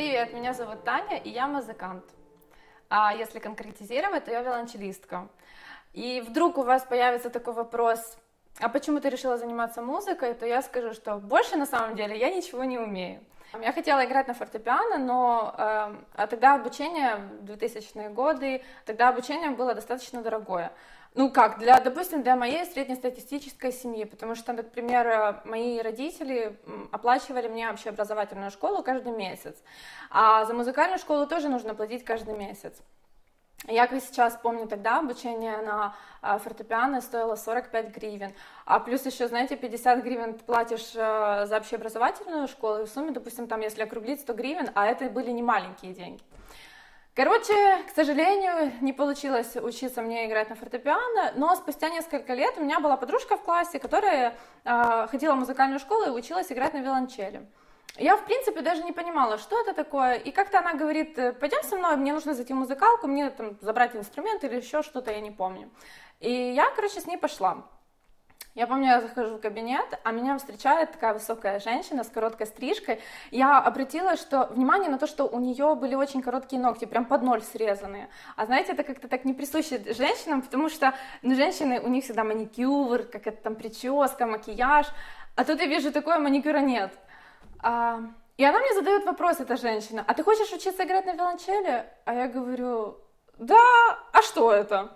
Привет, меня зовут Таня, и я музыкант. А если конкретизировать, то я виолончелистка. И вдруг у вас появится такой вопрос, а почему ты решила заниматься музыкой, то я скажу, что больше на самом деле я ничего не умею. Я хотела играть на фортепиано, но э, а тогда обучение, 2000-е годы, тогда обучение было достаточно дорогое. Ну как, для, допустим, для моей среднестатистической семьи, потому что, например, мои родители оплачивали мне общеобразовательную школу каждый месяц, а за музыкальную школу тоже нужно платить каждый месяц. Я как сейчас помню тогда обучение на а, фортепиано стоило 45 гривен, а плюс еще, знаете, 50 гривен платишь э, за общеобразовательную школу, и в сумме, допустим, там, если округлить 100 гривен, а это были не маленькие деньги. Короче, к сожалению, не получилось учиться мне играть на фортепиано, но спустя несколько лет у меня была подружка в классе, которая э, ходила в музыкальную школу и училась играть на виолончели. Я, в принципе, даже не понимала, что это такое. И как-то она говорит, «Э, пойдем со мной, мне нужно зайти в музыкалку, мне там забрать инструмент или еще что-то, я не помню. И я, короче, с ней пошла. Я помню, я захожу в кабинет, а меня встречает такая высокая женщина с короткой стрижкой. Я обратила что, внимание на то, что у нее были очень короткие ногти, прям под ноль срезанные. А знаете, это как-то так не присуще женщинам, потому что ну, женщины, у них всегда маникюр, какая-то там прическа, макияж. А тут я вижу, такое маникюра нет. А, и она мне задает вопрос, эта женщина, а ты хочешь учиться играть на виолончели? А я говорю, да, а что это?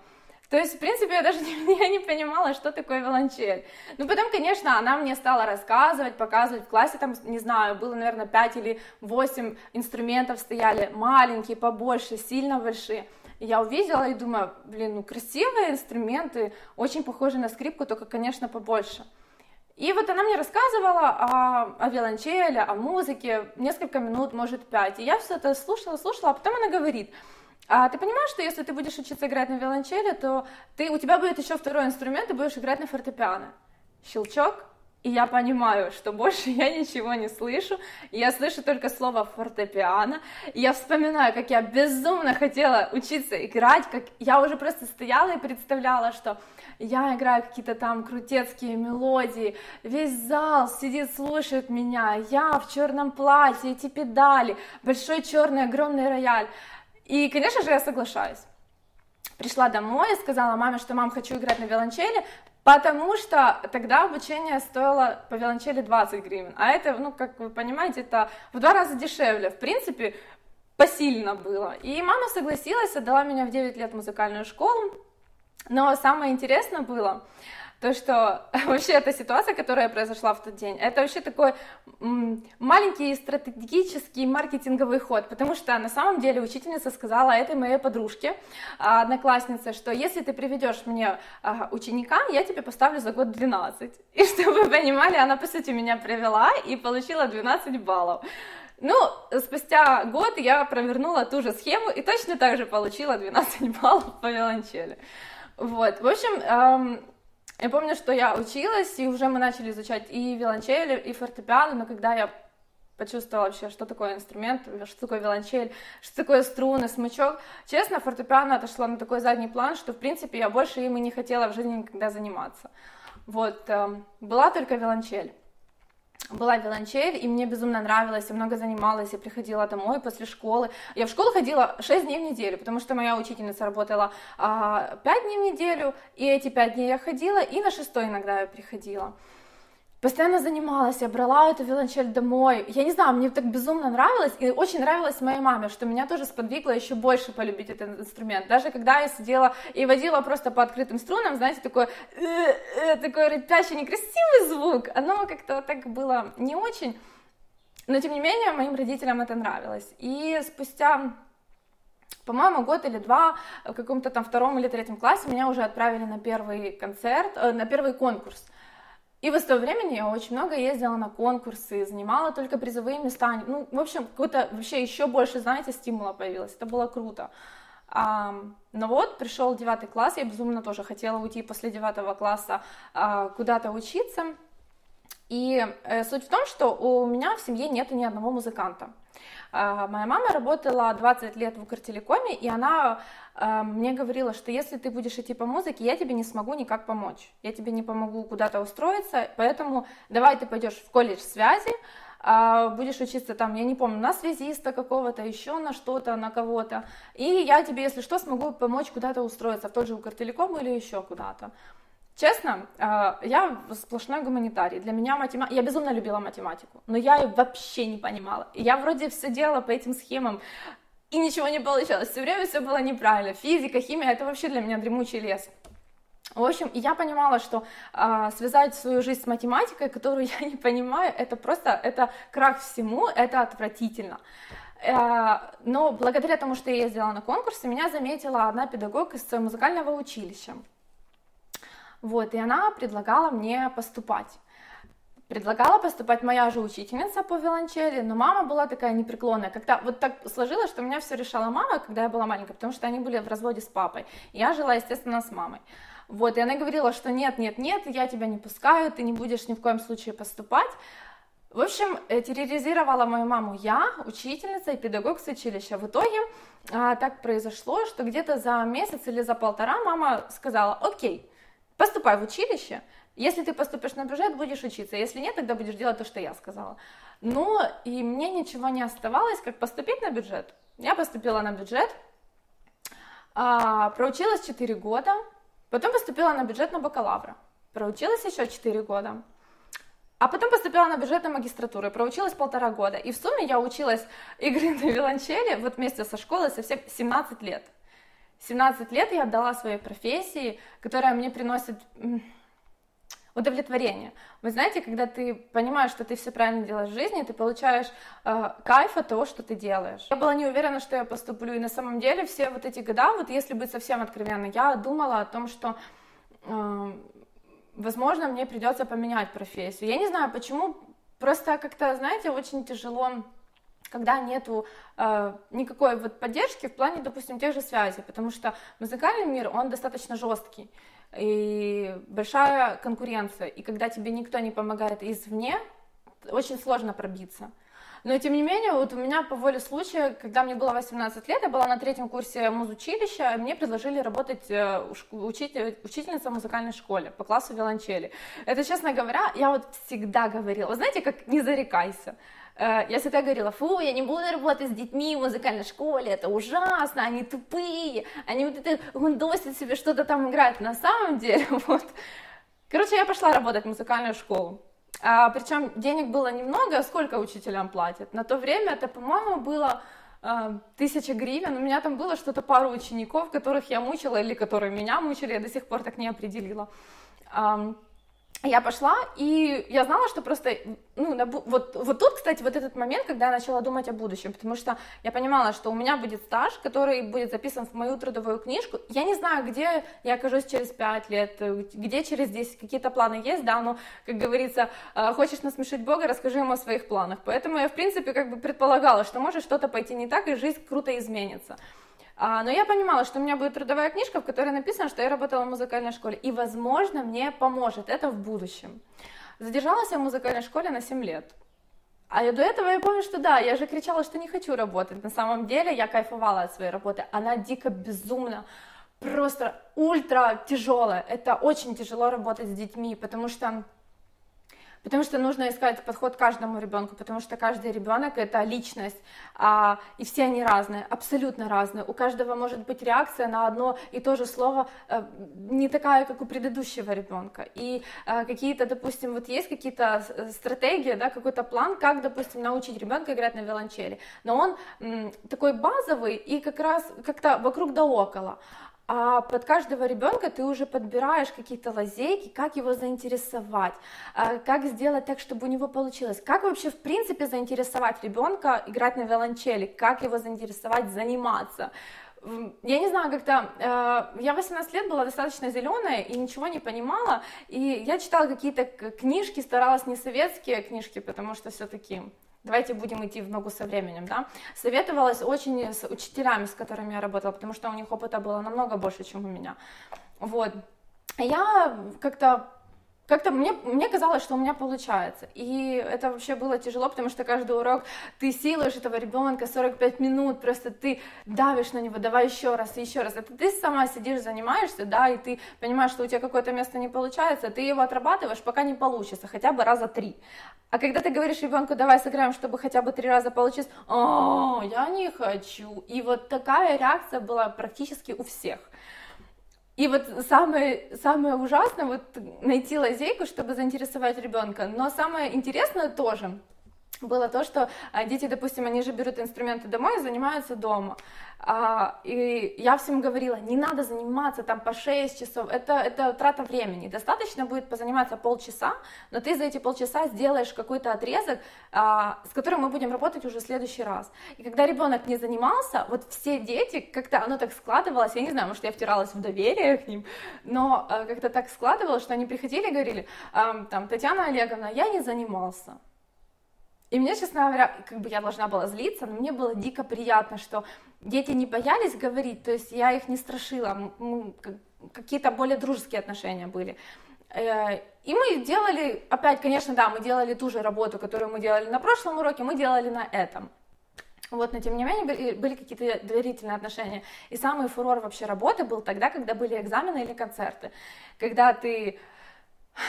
То есть, в принципе, я даже не, я не понимала, что такое виолончель. Ну, потом, конечно, она мне стала рассказывать, показывать. В классе там, не знаю, было, наверное, 5 или 8 инструментов стояли, маленькие, побольше, сильно большие. Я увидела и думаю, блин, ну красивые инструменты, очень похожи на скрипку, только, конечно, побольше. И вот она мне рассказывала о, о виолончели, о музыке, несколько минут, может, пять. И я все это слушала, слушала, а потом она говорит, а ты понимаешь, что если ты будешь учиться играть на виолончели, то ты, у тебя будет еще второй инструмент, ты будешь играть на фортепиано. Щелчок, и я понимаю, что больше я ничего не слышу, я слышу только слово фортепиано, и я вспоминаю, как я безумно хотела учиться играть, как я уже просто стояла и представляла, что я играю какие-то там крутецкие мелодии, весь зал сидит, слушает меня, я в черном платье, эти педали, большой черный огромный рояль, и, конечно же, я соглашаюсь. Пришла домой и сказала маме, что мам, хочу играть на виолончели, потому что тогда обучение стоило по виолончели 20 гривен, а это, ну, как вы понимаете, это в два раза дешевле, в принципе, посильно было. И мама согласилась, отдала меня в 9 лет в музыкальную школу, но самое интересное было, то, что вообще эта ситуация, которая произошла в тот день, это вообще такой маленький стратегический маркетинговый ход, потому что на самом деле учительница сказала этой моей подружке, а, однокласснице, что если ты приведешь мне а, ученика, я тебе поставлю за год 12. И чтобы вы понимали, она по сути меня привела и получила 12 баллов. Ну, спустя год я провернула ту же схему и точно так же получила 12 баллов по виолончели. Вот, в общем, я помню, что я училась, и уже мы начали изучать и виолончель, и фортепиано, но когда я почувствовала вообще, что такое инструмент, что такое виолончель, что такое струны, смычок. Честно, фортепиано отошло на такой задний план, что, в принципе, я больше им и не хотела в жизни никогда заниматься. Вот, эм, была только виолончель была виолончель, и мне безумно нравилось, я много занималась, я приходила домой после школы. Я в школу ходила 6 дней в неделю, потому что моя учительница работала а, 5 дней в неделю, и эти 5 дней я ходила, и на шестой иногда я приходила постоянно занималась, я брала эту виолончель домой. Я не знаю, мне так безумно нравилось, и очень нравилось моей маме, что меня тоже сподвигло еще больше полюбить этот инструмент. Даже когда я сидела и водила просто по открытым струнам, знаете, такой, э, э, такой рычащий, некрасивый звук, оно как-то так было не очень. Но, тем не менее, моим родителям это нравилось. И спустя по-моему, год или два в каком-то там втором или третьем классе меня уже отправили на первый концерт, э, на первый конкурс. И в то времени я очень много ездила на конкурсы, занимала только призовые места. Ну, в общем, какой-то вообще еще больше, знаете, стимула появилось. Это было круто. А, но вот пришел девятый класс, я безумно тоже хотела уйти после девятого класса а, куда-то учиться. И э, суть в том, что у меня в семье нет ни одного музыканта. А, моя мама работала 20 лет в Укртелекоме, и она а, мне говорила, что если ты будешь идти по музыке, я тебе не смогу никак помочь. Я тебе не помогу куда-то устроиться, поэтому давай ты пойдешь в колледж связи, а, будешь учиться там, я не помню, на связиста какого-то, еще на что-то, на кого-то, и я тебе, если что, смогу помочь куда-то устроиться, в тот же Укртелеком или еще куда-то. Честно, а, я сплошной гуманитарий. Для меня математика... Я безумно любила математику, но я ее вообще не понимала. Я вроде все делала по этим схемам, и ничего не получалось. Все время все было неправильно. Физика, химия — это вообще для меня дремучий лес. В общем, я понимала, что э, связать свою жизнь с математикой, которую я не понимаю, это просто, это крах всему, это отвратительно. Э, но благодаря тому, что я ездила на конкурсы, меня заметила одна педагог из музыкального училища. Вот, и она предлагала мне поступать. Предлагала поступать моя же учительница по виолончели, но мама была такая непреклонная. Когда вот так сложилось, что меня все решала мама, когда я была маленькая, потому что они были в разводе с папой. Я жила, естественно, с мамой. Вот, и она говорила, что нет, нет, нет, я тебя не пускаю, ты не будешь ни в коем случае поступать. В общем, э, терроризировала мою маму я, учительница и педагог с училища. В итоге а, так произошло, что где-то за месяц или за полтора мама сказала, окей, поступай в училище, если ты поступишь на бюджет, будешь учиться, если нет, тогда будешь делать то, что я сказала. Но и мне ничего не оставалось, как поступить на бюджет. Я поступила на бюджет, а, проучилась 4 года, Потом поступила на бюджет на бакалавра. Проучилась еще 4 года. А потом поступила на бюджет на магистратуру. Проучилась полтора года. И в сумме я училась игры на виолончели вот вместе со школой совсем 17 лет. 17 лет я отдала своей профессии, которая мне приносит удовлетворение. Вы знаете, когда ты понимаешь, что ты все правильно делаешь в жизни, ты получаешь э, кайф от того, что ты делаешь. Я была не уверена, что я поступлю, и на самом деле все вот эти года, вот если быть совсем откровенной, я думала о том, что э, возможно мне придется поменять профессию. Я не знаю почему, просто как-то, знаете, очень тяжело когда нету э, никакой вот поддержки в плане, допустим, тех же связей, потому что музыкальный мир, он достаточно жесткий и большая конкуренция, и когда тебе никто не помогает извне, очень сложно пробиться. Но, тем не менее, вот у меня по воле случая, когда мне было 18 лет, я была на третьем курсе музучилища, мне предложили работать э, учитель, учительницей в музыкальной школе по классу виолончели. Это, честно говоря, я вот всегда говорила, знаете, как не зарекайся. Э, я всегда говорила, фу, я не буду работать с детьми в музыкальной школе, это ужасно, они тупые, они вот это гундосят себе, что-то там играют. На самом деле, вот. Короче, я пошла работать в музыкальную школу. А, причем денег было немного, сколько учителям платят. На то время это, по-моему, было э, тысяча гривен. У меня там было что-то пару учеников, которых я мучила или которые меня мучили, я до сих пор так не определила я пошла, и я знала, что просто, ну, на, вот, вот тут, кстати, вот этот момент, когда я начала думать о будущем, потому что я понимала, что у меня будет стаж, который будет записан в мою трудовую книжку. Я не знаю, где я окажусь через 5 лет, где через 10, какие-то планы есть, да, но, как говорится, э, хочешь насмешить Бога, расскажи ему о своих планах. Поэтому я, в принципе, как бы предполагала, что может что-то пойти не так, и жизнь круто изменится. А, но я понимала, что у меня будет трудовая книжка, в которой написано, что я работала в музыкальной школе, и, возможно, мне поможет это в будущем. Задержалась я в музыкальной школе на 7 лет. А до этого я помню, что да, я же кричала, что не хочу работать. На самом деле я кайфовала от своей работы. Она дико безумно, просто ультра тяжелая. Это очень тяжело работать с детьми, потому что Потому что нужно искать подход каждому ребенку, потому что каждый ребенок это личность, а, и все они разные, абсолютно разные. У каждого может быть реакция на одно и то же слово а, не такая, как у предыдущего ребенка. И а, какие-то, допустим, вот есть какие-то стратегии, да, какой-то план, как, допустим, научить ребенка играть на виолончели. Но он м, такой базовый и как раз как-то вокруг да около. А под каждого ребенка ты уже подбираешь какие-то лазейки, как его заинтересовать, а, как сделать так, чтобы у него получилось, как вообще в принципе заинтересовать ребенка играть на виолончели, как его заинтересовать заниматься. Я не знаю, как-то э, я 18 лет была достаточно зеленая и ничего не понимала, и я читала какие-то книжки, старалась не советские книжки, потому что все-таки давайте будем идти в ногу со временем, да, советовалась очень с учителями, с которыми я работала, потому что у них опыта было намного больше, чем у меня, вот, я как-то как-то мне, мне казалось, что у меня получается. И это вообще было тяжело, потому что каждый урок ты силуешь этого ребенка 45 минут, просто ты давишь на него, давай еще раз, еще раз. Это ты сама сидишь, занимаешься, да, и ты понимаешь, что у тебя какое-то место не получается, ты его отрабатываешь, пока не получится, хотя бы раза три. А когда ты говоришь ребенку, давай сыграем, чтобы хотя бы три раза получилось, о, я не хочу. И вот такая реакция была практически у всех. И вот самое, самое ужасное, вот найти лазейку, чтобы заинтересовать ребенка. Но самое интересное тоже, было то, что а, дети, допустим, они же берут инструменты домой и занимаются дома. А, и я всем говорила, не надо заниматься там по 6 часов, это, это трата времени. Достаточно будет позаниматься полчаса, но ты за эти полчаса сделаешь какой-то отрезок, а, с которым мы будем работать уже в следующий раз. И когда ребенок не занимался, вот все дети, как-то оно так складывалось, я не знаю, может, я втиралась в доверие к ним, но как-то так складывалось, что они приходили и говорили, там, Татьяна Олеговна, я не занимался. И мне, честно говоря, как бы я должна была злиться, но мне было дико приятно, что дети не боялись говорить, то есть я их не страшила, какие-то более дружеские отношения были. Э, и мы делали, опять, конечно, да, мы делали ту же работу, которую мы делали на прошлом уроке, мы делали на этом. Вот, но тем не менее были, были какие-то доверительные отношения. И самый фурор вообще работы был тогда, когда были экзамены или концерты. Когда ты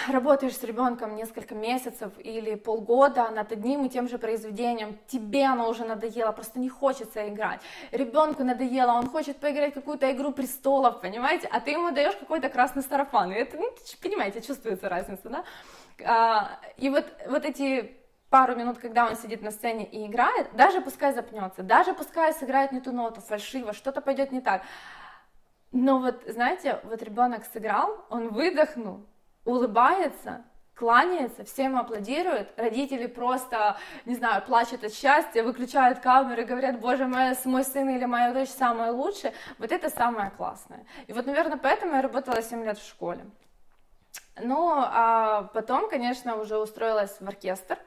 работаешь с ребенком несколько месяцев или полгода над одним и тем же произведением, тебе оно уже надоело, просто не хочется играть. Ребенку надоело, он хочет поиграть какую-то игру престолов, понимаете, а ты ему даешь какой-то красный сарафан. И это, ну, понимаете, чувствуется разница, да? А, и вот, вот эти пару минут, когда он сидит на сцене и играет, даже пускай запнется, даже пускай сыграет не ту ноту, фальшиво, что-то пойдет не так. Но вот, знаете, вот ребенок сыграл, он выдохнул, улыбается, кланяется, всем аплодирует, родители просто, не знаю, плачут от счастья, выключают камеры, говорят, боже мой, мой сын или моя дочь самое лучшее, вот это самое классное. И вот, наверное, поэтому я работала 7 лет в школе. Ну, а потом, конечно, уже устроилась в оркестр,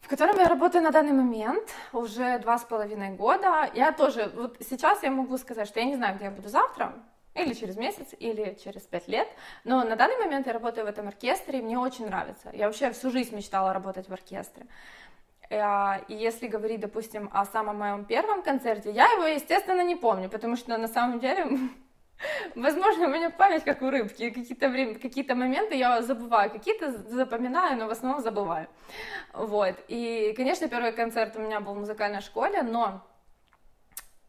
в котором я работаю на данный момент уже два с половиной года. Я тоже, вот сейчас я могу сказать, что я не знаю, где я буду завтра, или через месяц, или через пять лет. Но на данный момент я работаю в этом оркестре, и мне очень нравится. Я вообще всю жизнь мечтала работать в оркестре. Э, и если говорить, допустим, о самом моем первом концерте, я его, естественно, не помню, потому что на самом деле, возможно, у меня память как у рыбки, какие-то время, какие-то моменты я забываю, какие-то запоминаю, но в основном забываю. Вот. И, конечно, первый концерт у меня был в музыкальной школе, но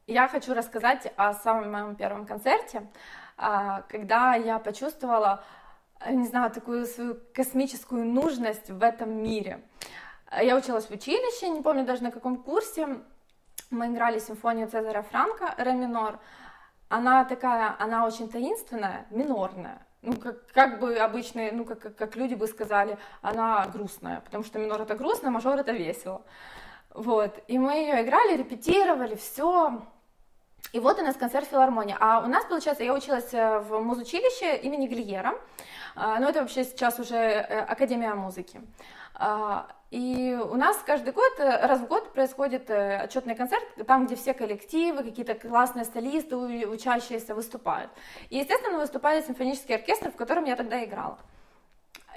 я хочу рассказать о самом моем первом концерте, а, когда я почувствовала, э, не знаю, такую свою космическую нужность в этом мире. Я училась в училище, не помню даже на каком курсе. Мы играли симфонию Цезаря Франка, ре минор. Она такая, она очень таинственная, минорная. Ну, как, как бы обычные, ну, как, как, люди бы сказали, она грустная, потому что минор это грустно, мажор это весело. Вот, и мы ее играли, репетировали, все, и вот у нас концерт филармонии. А у нас, получается, я училась э, в музучилище имени Глиера. А, ну, это вообще сейчас уже э, Академия музыки. А, и у нас каждый год, э, раз в год происходит отчетный концерт, там, где все коллективы, какие-то классные солисты, учащиеся выступают. И, естественно, выступает симфонический оркестр, в котором я тогда играла.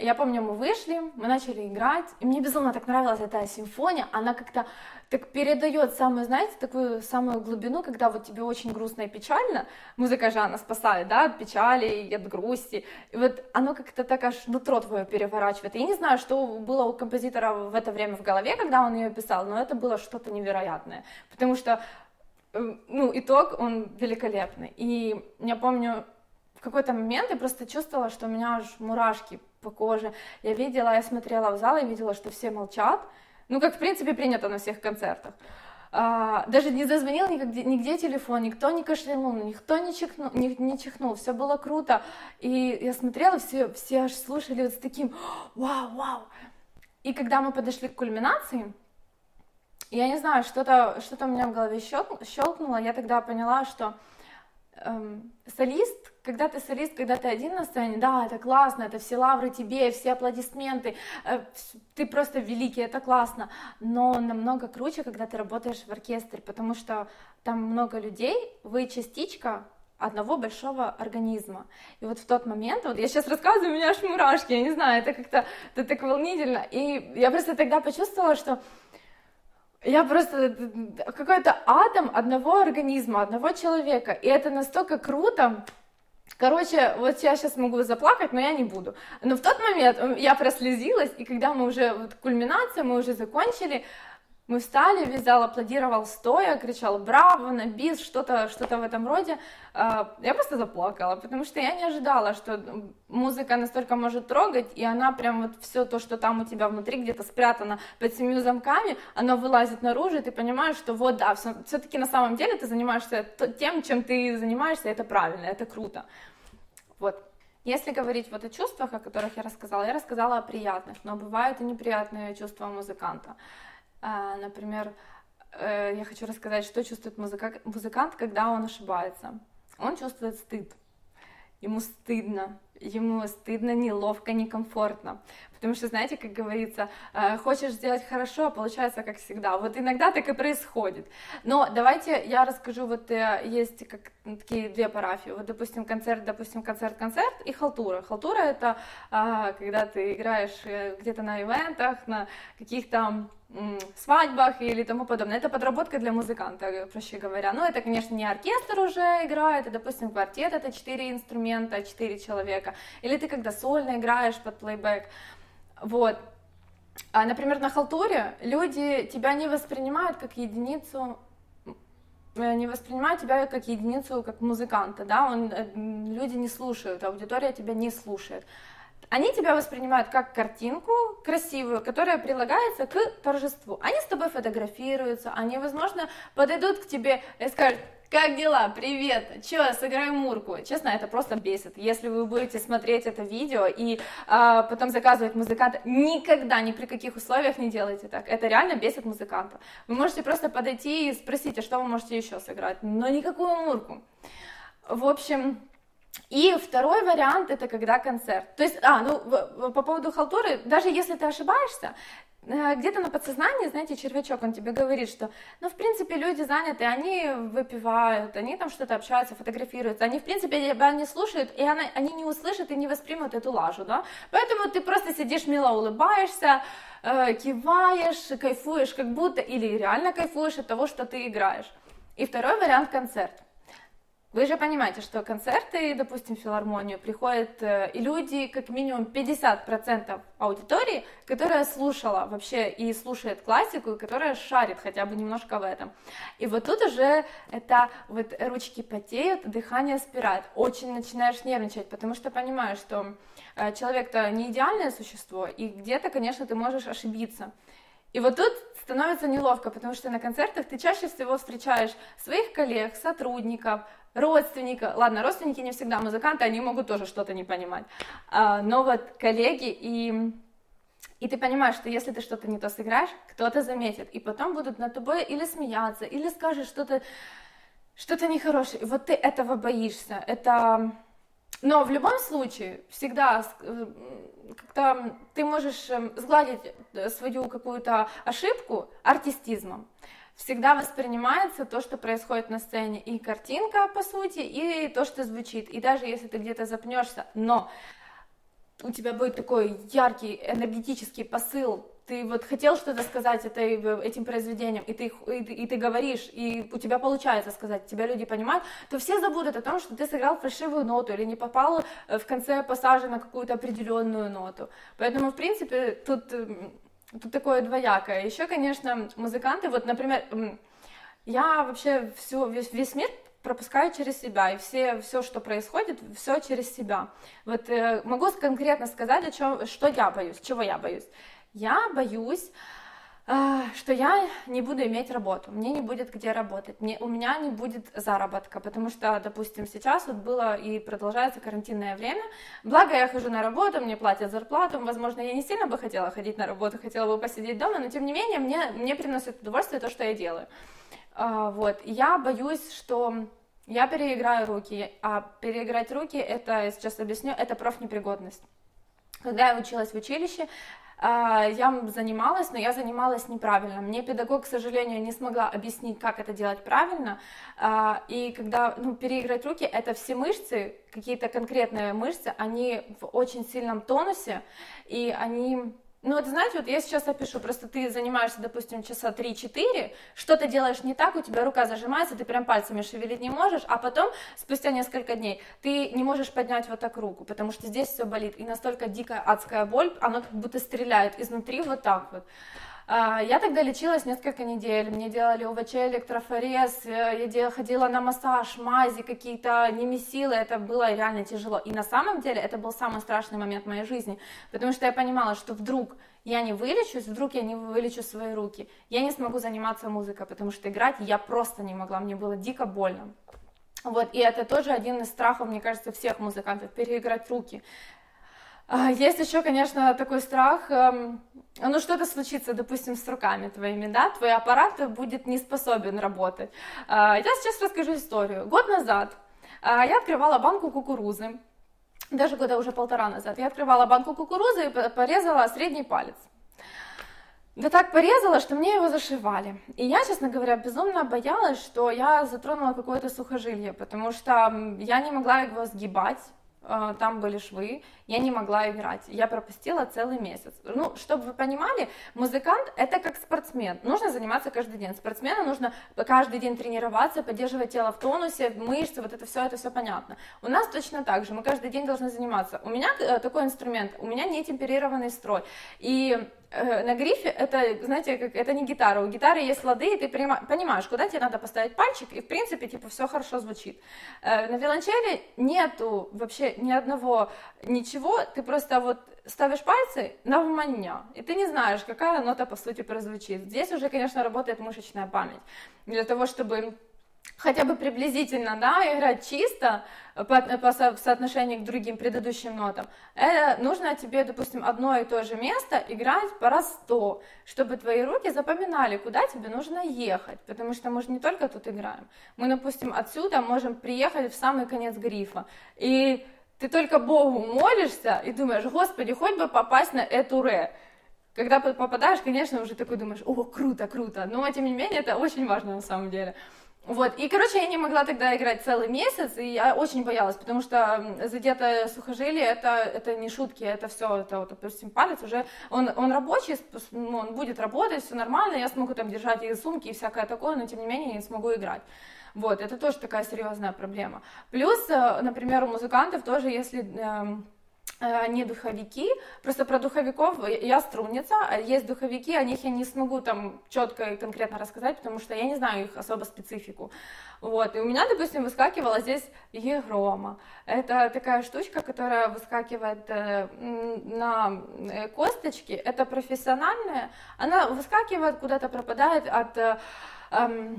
Я помню, мы вышли, мы начали играть, и мне безумно так нравилась эта симфония, она как-то так передает самую, знаете, такую самую глубину, когда вот тебе очень грустно и печально, музыка же она спасает, да, от печали и от грусти, и вот оно как-то так аж нутро твое переворачивает. Я не знаю, что было у композитора в это время в голове, когда он ее писал, но это было что-то невероятное, потому что, э, ну, итог, он великолепный. И я помню, в какой-то момент я просто чувствовала, что у меня аж мурашки по коже. Я видела, я смотрела в зал и видела, что все молчат. Ну, как, в принципе, принято на всех концертах. А, даже не зазвонил нигде, нигде телефон, никто не кашлянул, никто не чихнул, не, не чихнул, все было круто. И я смотрела, все, все аж слушали вот с таким «Вау, вау!». И когда мы подошли к кульминации, я не знаю, что-то что, -то, у меня в голове щелкнуло, я тогда поняла, что эм, солист, когда ты солист, когда ты один на сцене, да, это классно, это все лавры тебе, все аплодисменты, э, ты просто великий, это классно, но намного круче, когда ты работаешь в оркестре, потому что там много людей, вы частичка одного большого организма. И вот в тот момент, вот я сейчас рассказываю, у меня аж мурашки, я не знаю, это как-то это так волнительно. И я просто тогда почувствовала, что я просто какой-то атом одного организма, одного человека. И это настолько круто. Короче, вот я сейчас могу заплакать, но я не буду. Но в тот момент я прослезилась, и когда мы уже, вот кульминация, мы уже закончили, мы встали, весь зал аплодировал стоя, кричал «Браво!», на бис, что-то что в этом роде. А, я просто заплакала, потому что я не ожидала, что музыка настолько может трогать, и она прям вот все то, что там у тебя внутри где-то спрятано под семью замками, оно вылазит наружу, и ты понимаешь, что вот да, все-таки на самом деле ты занимаешься тем, чем ты занимаешься, это правильно, это круто. Вот. Если говорить вот о чувствах, о которых я рассказала, я рассказала о приятных, но бывают и неприятные чувства музыканта. А, например, э, я хочу рассказать, что чувствует музыкант, когда он ошибается. Он чувствует стыд. Ему стыдно, ему стыдно, неловко, некомфортно. Потому что, знаете, как говорится, э, хочешь сделать хорошо, а получается как всегда. Вот иногда так и происходит. Но давайте я расскажу, вот э, есть как такие две парафии. Вот, допустим, концерт, допустим, концерт-концерт и халтура. Халтура это а, когда ты играешь где-то на ивентах, на каких-то свадьбах или тому подобное. Это подработка для музыканта, проще говоря. Но это, конечно, не оркестр уже играет, это, допустим, квартет, это четыре инструмента, четыре человека. Или ты когда сольно играешь под плейбэк. Вот. А, например, на халтуре люди тебя не воспринимают как единицу э, не воспринимают тебя как единицу, как музыканта, да, он, э, люди не слушают, аудитория тебя не слушает они тебя воспринимают как картинку красивую, которая прилагается к торжеству. Они с тобой фотографируются, они, возможно, подойдут к тебе и скажут, как дела? Привет! Че, сыграй мурку? Честно, это просто бесит. Если вы будете смотреть это видео и а, потом заказывать музыканта, никогда, ни при каких условиях не делайте так. Это реально бесит музыканта. Вы можете просто подойти и спросить, а что вы можете еще сыграть, но никакую мурку. В общем, и второй вариант это когда концерт. То есть, а, ну, по поводу халтуры, даже если ты ошибаешься, где-то на подсознании, знаете, червячок, он тебе говорит, что, ну, в принципе, люди заняты, они выпивают, они там что-то общаются, фотографируются, они, в принципе, тебя не слушают, и она, они не услышат и не воспримут эту лажу, да, поэтому ты просто сидишь, мило улыбаешься, э, киваешь, кайфуешь, как будто, или реально кайфуешь от того, что ты играешь. И второй вариант – концерт. Вы же понимаете, что концерты, допустим, в филармонию приходят э, и люди, как минимум 50% аудитории, которая слушала вообще и слушает классику, и которая шарит хотя бы немножко в этом. И вот тут уже это вот ручки потеют, дыхание спирает, очень начинаешь нервничать, потому что понимаешь, что э, человек-то не идеальное существо, и где-то, конечно, ты можешь ошибиться. И вот тут становится неловко, потому что на концертах ты чаще всего встречаешь своих коллег, сотрудников, родственника, ладно, родственники не всегда музыканты, они могут тоже что-то не понимать, а, но вот коллеги и и ты понимаешь, что если ты что-то не то сыграешь, кто-то заметит, и потом будут над тобой или смеяться, или скажут что-то что-то нехорошее. И вот ты этого боишься. Это... Но в любом случае, всегда э, как-то ты можешь эм, сгладить э, свою какую-то ошибку артистизмом всегда воспринимается то, что происходит на сцене, и картинка, по сути, и то, что звучит. И даже если ты где-то запнешься, но у тебя будет такой яркий энергетический посыл, ты вот хотел что-то сказать этой, этим произведением, и ты, и, и ты говоришь, и у тебя получается сказать, тебя люди понимают, то все забудут о том, что ты сыграл фальшивую ноту или не попал э, в конце пассажа на какую-то определенную ноту. Поэтому, в принципе, тут Тут такое двоякое. Еще, конечно, музыканты, вот, например, я вообще всю, весь, весь мир пропускаю через себя, и все, все, что происходит, все через себя. Вот э, могу конкретно сказать, о чем, что я боюсь, чего я боюсь. Я боюсь а, что я не буду иметь работу, мне не будет где работать, мне, у меня не будет заработка, потому что, допустим, сейчас вот было и продолжается карантинное время, благо я хожу на работу, мне платят зарплату, возможно, я не сильно бы хотела ходить на работу, хотела бы посидеть дома, но тем не менее мне, мне приносит удовольствие то, что я делаю. А, вот, я боюсь, что я переиграю руки, а переиграть руки, это, сейчас объясню, это профнепригодность. когда я училась в училище, я занималась, но я занималась неправильно. Мне педагог, к сожалению, не смогла объяснить, как это делать правильно. А, и когда ну, переиграть руки, это все мышцы, какие-то конкретные мышцы, они в очень сильном тонусе, и они ну, вот знаете, вот я сейчас опишу, просто ты занимаешься, допустим, часа 3-4, что-то делаешь не так, у тебя рука зажимается, ты прям пальцами шевелить не можешь, а потом, спустя несколько дней, ты не можешь поднять вот так руку, потому что здесь все болит, и настолько дикая адская боль, она как будто стреляет изнутри вот так вот. А, я тогда лечилась несколько недель, мне делали ОВЧ, электрофорез, э, я ходила на массаж, мази какие-то, не месила, это было реально тяжело. И на самом деле это был самый страшный момент в моей жизни, потому что я понимала, что вдруг я не вылечусь, вдруг я не вылечу свои руки, я не смогу заниматься музыкой, потому что играть я просто не могла, мне было дико больно. Вот, и это тоже один из страхов, мне кажется, всех музыкантов, переиграть руки. А, есть еще, конечно, такой страх, эм, ну что-то случится, допустим, с руками твоими, да, твой аппарат будет не способен работать. А, я сейчас расскажу историю. Год назад а, я открывала банку кукурузы, даже года уже полтора назад, я открывала банку кукурузы и порезала средний палец. Да так порезала, что мне его зашивали. И я, честно говоря, безумно боялась, что я затронула какое-то сухожилие, потому что я не могла его сгибать, там были швы, я не могла играть, я пропустила целый месяц. Ну, чтобы вы понимали, музыкант это как спортсмен, нужно заниматься каждый день. Спортсмену нужно каждый день тренироваться, поддерживать тело в тонусе, мышцы, вот это все, это все понятно. У нас точно так же, мы каждый день должны заниматься. У меня э, такой инструмент, у меня не темперированный строй, и Э, на грифе это, знаете, как, это не гитара. У гитары есть лады, и ты понимаешь, куда тебе надо поставить пальчик, и в принципе, типа, все хорошо звучит. Э, на виолончели нету вообще ни одного ничего, ты просто вот ставишь пальцы на вманя, и ты не знаешь, какая нота по сути прозвучит. Здесь уже, конечно, работает мышечная память. Для того, чтобы хотя бы приблизительно, да, играть чисто по, по соотношению к другим предыдущим нотам, это нужно тебе, допустим, одно и то же место играть по раз сто, чтобы твои руки запоминали, куда тебе нужно ехать, потому что мы же не только тут играем, мы, допустим, отсюда можем приехать в самый конец грифа, и ты только Богу молишься и думаешь, Господи, хоть бы попасть на эту ре, когда попадаешь, конечно, уже такой думаешь, о, круто, круто, но тем не менее это очень важно на самом деле. Вот, и, короче, я не могла тогда играть целый месяц, и я очень боялась, потому что задетое сухожилие, это, это не шутки, это все, это вот, допустим, палец уже, он, он рабочий, ну, он будет работать, все нормально, я смогу там держать и сумки, и всякое такое, но, тем не менее, не смогу играть. Вот, это тоже такая серьезная проблема. Плюс, э, например, у музыкантов тоже, если эм, они духовики. Просто про духовиков я струнница, а есть духовики, о них я не смогу там четко и конкретно рассказать, потому что я не знаю их особо специфику. Вот. И у меня, допустим, выскакивала здесь егрома. Это такая штучка, которая выскакивает э, на э, косточки. Это профессиональная. Она выскакивает, куда-то пропадает от, э, э,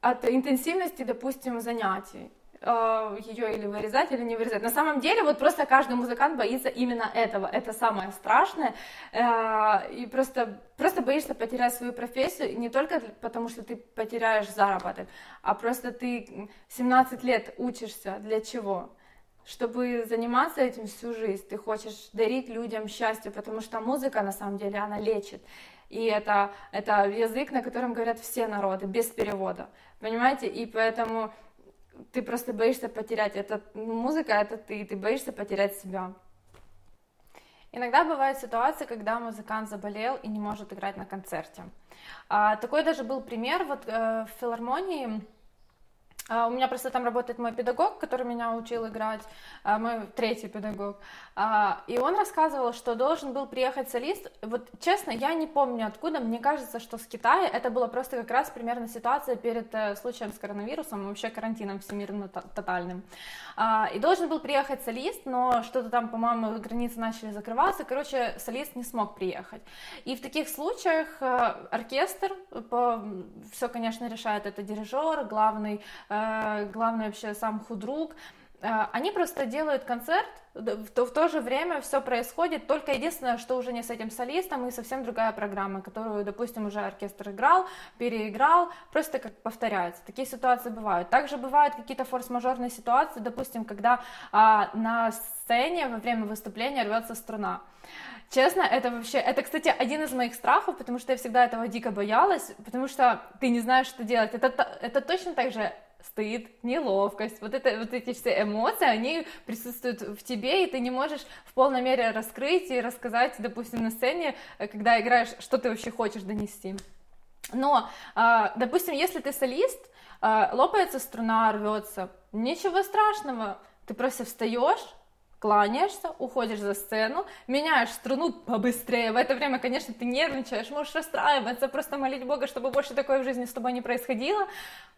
от интенсивности, допустим, занятий. Э, ее или вырезать, или не вырезать. На самом деле, вот просто каждый музыкант боится именно этого. Это самое страшное. Э, и просто, просто боишься потерять свою профессию, не только потому, что ты потеряешь заработок, а просто ты 17 лет учишься. Для чего? чтобы заниматься этим всю жизнь, ты хочешь дарить людям счастье, потому что музыка, на самом деле, она лечит. И это, это язык, на котором говорят все народы, без перевода. Понимаете? И поэтому ты просто боишься потерять. Это музыка, это ты, ты боишься потерять себя. Иногда бывают ситуации, когда музыкант заболел и не может играть на концерте. А, такой даже был пример вот э, в филармонии а, у меня просто там работает мой педагог, который меня учил играть, а, мой третий педагог. А, и он рассказывал, что должен был приехать солист. Вот честно, я не помню откуда. Мне кажется, что с Китая это было просто как раз примерно ситуация перед э, случаем с коронавирусом, вообще карантином всемирно тотальным. И должен был приехать солист, но что-то там, по-моему, границы начали закрываться. Короче, солист не смог приехать. И в таких случаях э, оркестр, все, конечно, решает это дирижер, главный э, главный вообще сам худрук, а, они просто делают концерт, то, в то же время все происходит, только единственное, что уже не с этим солистом и совсем другая программа, которую, допустим, уже оркестр играл, переиграл, просто как повторяется. Такие ситуации бывают. Также бывают какие-то форс-мажорные ситуации, допустим, когда а, на сцене во время выступления рвется струна. Честно, это вообще, это, кстати, один из моих страхов, потому что я всегда этого дико боялась, потому что ты не знаешь, что делать. Это, это точно так же стыд, неловкость, вот, это, вот эти все эмоции, они присутствуют в тебе, и ты не можешь в полной мере раскрыть и рассказать, допустим, на сцене, э, когда играешь, что ты вообще хочешь донести. Но, а, допустим, если ты солист, а, лопается струна, рвется, ничего страшного, ты просто встаешь, кланяешься, уходишь за сцену, меняешь струну побыстрее. В это время, конечно, ты нервничаешь, можешь расстраиваться, просто молить Бога, чтобы больше такое в жизни с тобой не происходило.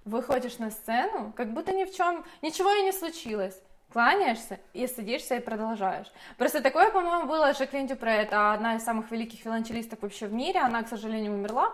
Выходишь на сцену, как будто ни в чем, ничего и не случилось. Кланяешься и садишься и продолжаешь. Просто такое, по-моему, было Жаклин Дюпре, это одна из самых великих виолончелисток вообще в мире, она, к сожалению, умерла.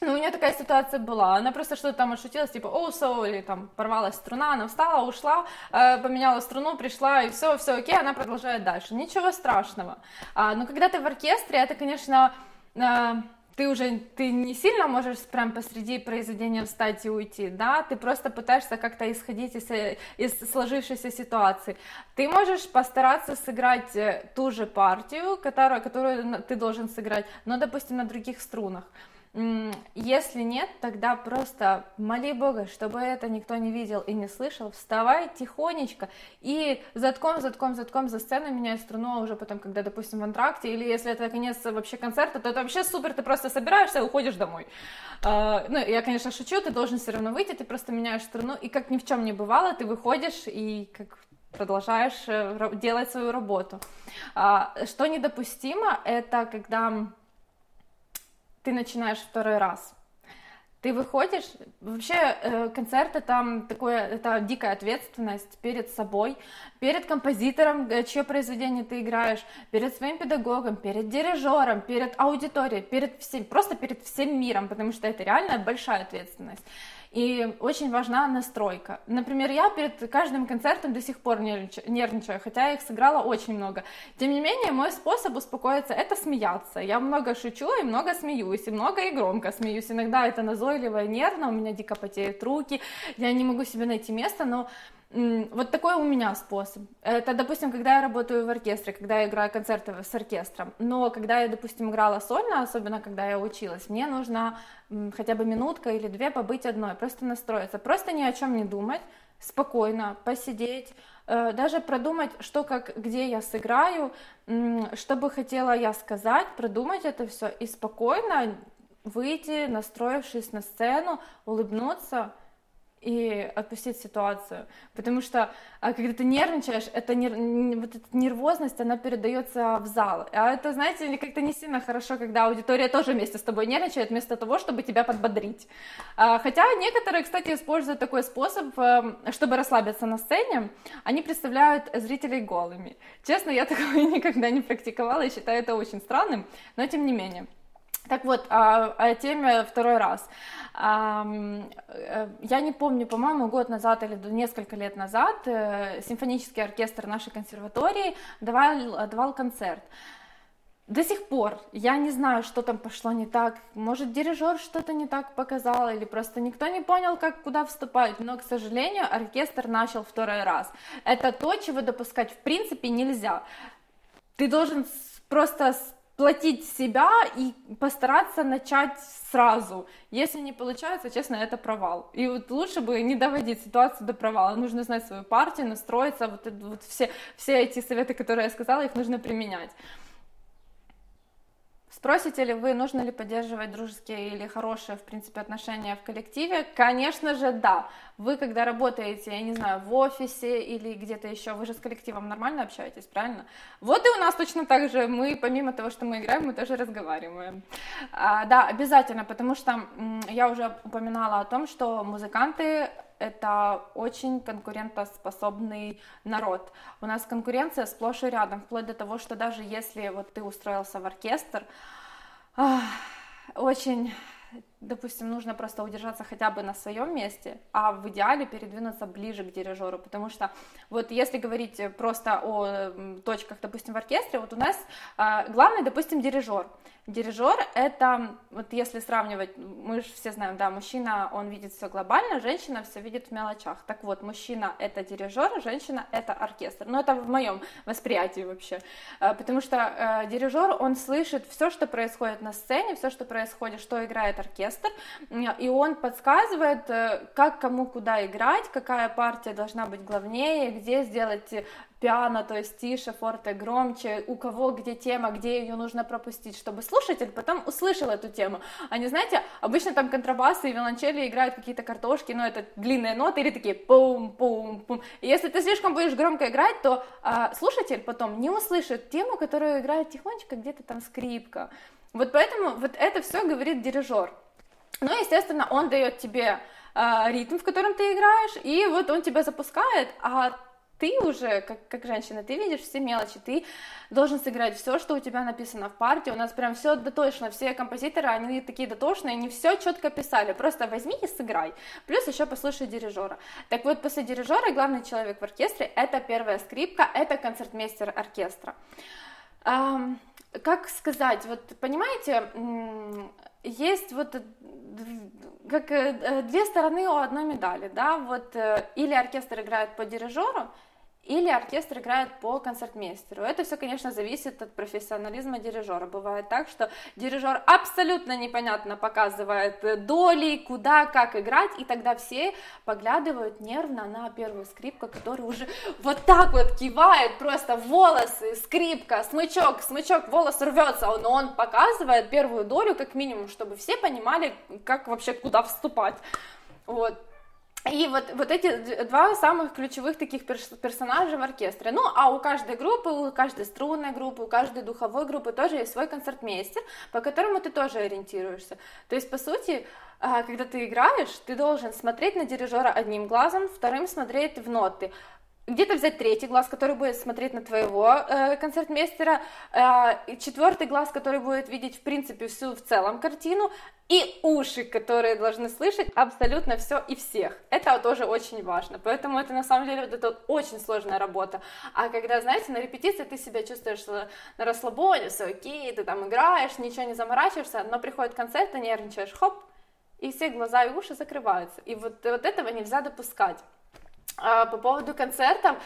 Ну, у нее такая ситуация была, она просто что-то там отшутилась, типа, о, со, или там порвалась струна, она встала, ушла, э, поменяла струну, пришла, и все, все окей, она продолжает дальше. Ничего страшного. А, но когда ты в оркестре, это, конечно, э, ты уже ты не сильно можешь прям посреди произведения встать и уйти, да, ты просто пытаешься как-то исходить из, из сложившейся ситуации. Ты можешь постараться сыграть э, ту же партию, которую, которую ты должен сыграть, но, допустим, на других струнах. Если нет, тогда просто моли Бога, чтобы это никто не видел и не слышал. Вставай тихонечко и затком, затком, затком за сценой меняй струну, а уже потом, когда, допустим, в антракте, или если это конец вообще концерта, то это вообще супер, ты просто собираешься и уходишь домой. Uh, ну, я, конечно, шучу, ты должен все равно выйти, ты просто меняешь струну, и как ни в чем не бывало, ты выходишь и как продолжаешь э, делать свою работу. Uh, что недопустимо, это когда ты начинаешь второй раз. Ты выходишь, вообще э, концерт это такое, это дикая ответственность перед собой, перед композитором, э, чье произведение ты играешь, перед своим педагогом, перед дирижером, перед аудиторией, перед всем, просто перед всем миром, потому что это реально большая ответственность. И очень важна настройка. Например, я перед каждым концертом до сих пор нервничаю, хотя я их сыграла очень много. Тем не менее, мой способ успокоиться — это смеяться. Я много шучу и много смеюсь, и много и громко смеюсь. Иногда это назойливо и нервно, у меня дико потеют руки, я не могу себе найти место, но вот такой у меня способ. Это, допустим, когда я работаю в оркестре, когда я играю концерты с оркестром. Но когда я, допустим, играла сольно, особенно когда я училась, мне нужно хотя бы минутка или две побыть одной, просто настроиться, просто ни о чем не думать, спокойно посидеть, э, даже продумать, что как, где я сыграю, что бы хотела я сказать, продумать это все и спокойно выйти, настроившись на сцену, улыбнуться и отпустить ситуацию. Потому что а, когда ты нервничаешь, это нер... вот эта нервозность, она передается в зал. А это, знаете, как-то не сильно хорошо, когда аудитория тоже вместе с тобой нервничает, вместо того, чтобы тебя подбодрить. А, хотя некоторые, кстати, используют такой способ, эм, чтобы расслабиться на сцене, они представляют зрителей голыми. Честно, я такого никогда не практиковала и считаю это очень странным, но тем не менее. Так вот, о, о теме второй раз. Э, я не помню, по-моему, год назад или несколько лет назад э, симфонический оркестр нашей консерватории давал, давал концерт. До сих пор я не знаю, что там пошло не так. Может, дирижер что-то не так показал, или просто никто не понял, как куда вступать. Но, к сожалению, оркестр начал второй раз. Это то, чего допускать в принципе нельзя. Ты должен просто платить себя и постараться начать сразу. Если не получается, честно, это провал. И вот лучше бы не доводить ситуацию до провала. Нужно знать свою партию, настроиться. Вот, вот все, все эти советы, которые я сказала, их нужно применять. Спросите ли вы, нужно ли поддерживать дружеские или хорошие, в принципе, отношения в коллективе? Конечно же, да. Вы, когда работаете, я не знаю, в офисе или где-то еще, вы же с коллективом нормально общаетесь, правильно? Вот и у нас точно так же. Мы, помимо того, что мы играем, мы тоже разговариваем. А, да, обязательно, потому что я уже упоминала о том, что музыканты это очень конкурентоспособный народ. У нас конкуренция сплошь и рядом, вплоть до того, что даже если вот ты устроился в оркестр, очень допустим, нужно просто удержаться хотя бы на своем месте, а в идеале передвинуться ближе к дирижеру, потому что вот если говорить просто о точках, допустим, в оркестре, вот у нас а, главный, допустим, дирижер. Дирижер это, вот если сравнивать, мы же все знаем, да, мужчина, он видит все глобально, женщина все видит в мелочах. Так вот, мужчина это дирижер, женщина это оркестр. Но это в моем восприятии вообще. А, потому что э, дирижер, он слышит все, что происходит на сцене, все, что происходит, что играет оркестр, и он подсказывает, э, как кому куда играть, какая партия должна быть главнее, где сделать пиано, то есть тише, форте, громче, у кого где тема, где ее нужно пропустить, чтобы слушатель потом услышал эту тему. А не знаете, обычно там контрабасы и виолончели играют какие-то картошки, но это длинные ноты или такие пум-пум-пум. Если ты слишком будешь громко играть, то а, слушатель потом не услышит тему, которую играет тихонечко где-то там скрипка. Вот поэтому вот это все говорит дирижер. Ну, естественно, он дает тебе э, ритм, в котором ты играешь, и вот он тебя запускает, а ты уже, как, как женщина, ты видишь все мелочи, ты должен сыграть все, что у тебя написано в партии, у нас прям все дотошно, все композиторы, они такие дотошные, не все четко писали, просто возьми и сыграй, плюс еще послушай дирижера. Так вот, после дирижера главный человек в оркестре, это первая скрипка, это концертмейстер оркестра. Um, как сказать, вот понимаете, есть вот как э, э, две стороны у одной медали, да, вот э, или оркестр играет по дирижеру, или оркестр играет по концертмейстеру. Это все, конечно, зависит от профессионализма дирижера. Бывает так, что дирижер абсолютно непонятно показывает доли, куда, как играть, и тогда все поглядывают нервно на первую скрипку, которая уже вот так вот кивает, просто волосы, скрипка, смычок, смычок, волос рвется, но он показывает первую долю как минимум, чтобы все понимали, как вообще куда вступать. Вот. И вот, вот эти два самых ключевых таких персонажа в оркестре. Ну, а у каждой группы, у каждой струнной группы, у каждой духовой группы тоже есть свой концертмейстер, по которому ты тоже ориентируешься. То есть, по сути, а, когда ты играешь, ты должен смотреть на дирижера одним глазом, вторым смотреть в ноты где-то взять третий глаз, который будет смотреть на твоего э, концертмейстера, э, четвертый глаз, который будет видеть, в принципе, всю в целом картину, и уши, которые должны слышать абсолютно все и всех. Это тоже очень важно, поэтому это на самом деле вот это очень сложная работа. А когда, знаете, на репетиции ты себя чувствуешь на расслабоне, все окей, ты там играешь, ничего не заморачиваешься, но приходит концерт, ты нервничаешь, хоп, и все глаза и уши закрываются. И вот, вот этого нельзя допускать. А, по поводу концертов,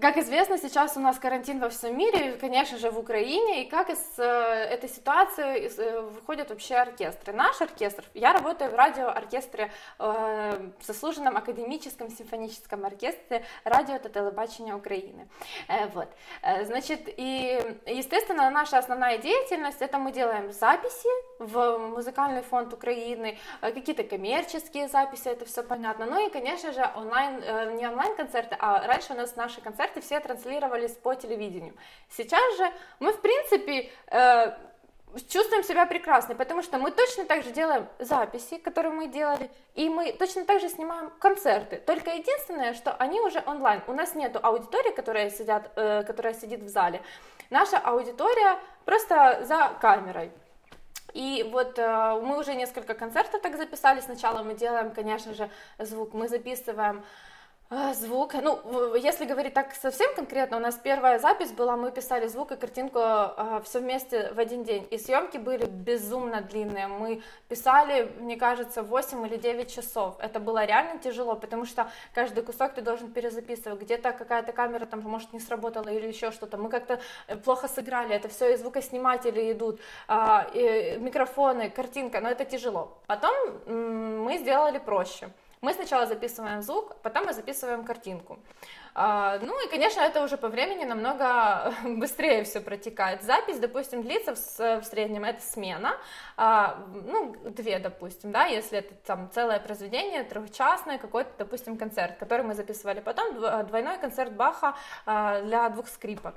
как известно, сейчас у нас карантин во всем мире, конечно же, в Украине, и как из э, этой ситуации э, выходят вообще оркестры. Наш оркестр, я работаю в радиооркестре, э, в заслуженном академическом симфоническом оркестре радио это телебачение Украины. Вот. Значит, и, естественно, наша основная деятельность, это мы делаем записи в музыкальный фонд Украины, какие-то коммерческие записи, это все понятно. Ну и, конечно же, онлайн, не онлайн-концерты, а раньше у нас наши концерты все транслировались по телевидению. Сейчас же мы, в принципе, э, чувствуем себя прекрасно, потому что мы точно так же делаем записи, которые мы делали, и мы точно так же снимаем концерты. Только единственное, что они уже онлайн. У нас нет аудитории, которая, сидят, э, которая сидит в зале. Наша аудитория просто за камерой. И вот э, мы уже несколько концертов так записали. Сначала мы делаем, конечно же, звук, мы записываем звук. Ну, если говорить так совсем конкретно, у нас первая запись была, мы писали звук и картинку э, все вместе в один день. И съемки были безумно длинные. Мы писали, мне кажется, 8 или 9 часов. Это было реально тяжело, потому что каждый кусок ты должен перезаписывать. Где-то какая-то камера там, может, не сработала или еще что-то. Мы как-то э, плохо сыграли. Это все и звукосниматели идут, э, и микрофоны, картинка, но это тяжело. Потом мы сделали проще. Мы сначала записываем звук, потом мы записываем картинку. А, ну и, конечно, это уже по времени намного быстрее все протекает. Запись, допустим, длится в, среднем, это смена, а, ну, две, допустим, да, если это там целое произведение, трехчастное, какой-то, допустим, концерт, который мы записывали. Потом двойной концерт Баха а, для двух скрипок.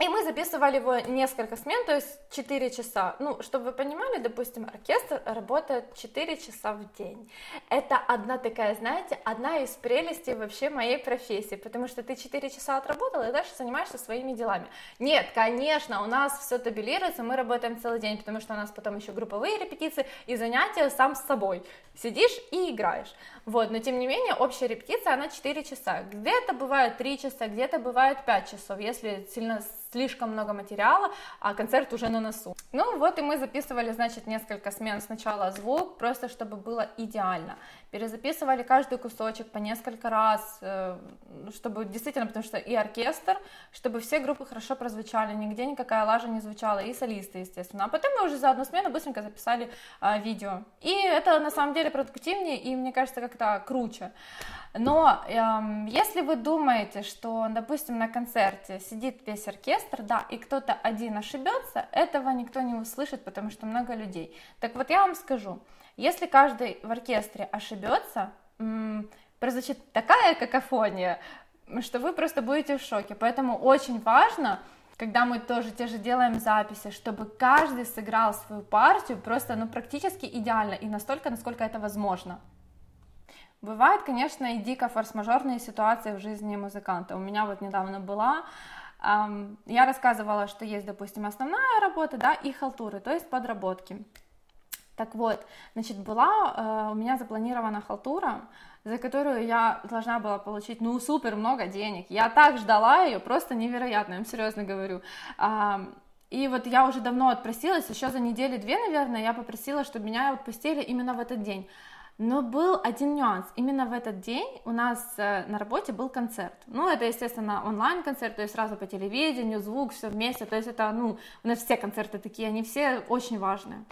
И мы записывали его несколько смен, то есть 4 часа. Ну, чтобы вы понимали, допустим, оркестр работает 4 часа в день. Это одна такая, знаете, одна из прелестей вообще моей профессии, потому что ты 4 часа отработал и дальше занимаешься своими делами. Нет, конечно, у нас все табелируется, мы работаем целый день, потому что у нас потом еще групповые репетиции и занятия сам с собой. Сидишь и играешь. Вот, но тем не менее, общая репетиция, она 4 часа. Где-то бывает 3 часа, где-то бывает 5 часов, если сильно слишком много материала, а концерт уже на носу. Ну вот и мы записывали, значит, несколько смен сначала звук, просто чтобы было идеально. Перезаписывали каждый кусочек по несколько раз, э, чтобы действительно, потому что и оркестр, чтобы все группы хорошо прозвучали, нигде никакая лажа не звучала, и солисты, естественно. А потом мы уже за одну смену быстренько записали а, видео. И это на самом деле продуктивнее, и мне кажется, как-то круче. Но эм, если вы думаете, что, допустим, на концерте сидит весь оркестр, да, и кто-то один ошибется, этого никто не услышит, потому что много людей. Так вот я вам скажу, если каждый в оркестре ошибется, прозвучит такая какофония, что вы просто будете в шоке. Поэтому очень важно, когда мы тоже те же делаем записи, чтобы каждый сыграл свою партию просто, ну, практически идеально и настолько, насколько это возможно. Бывают, конечно, и дико форс-мажорные ситуации в жизни музыканта. У меня вот недавно была, эм, я рассказывала, что есть, допустим, основная работа, да, и халтуры, то есть подработки. Так вот, значит, была э, у меня запланирована халтура, за которую я должна была получить, ну, супер много денег. Я так ждала ее, просто невероятно, я вам серьезно говорю. Э, и вот я уже давно отпросилась, еще за недели-две, наверное, я попросила, чтобы меня отпустили именно в этот день. Но был один нюанс. Именно в этот день у нас э, на работе был концерт. Ну, это, естественно, онлайн-концерт, то есть сразу по телевидению, звук, все вместе. То есть это, ну, у нас все концерты такие, они все очень важные.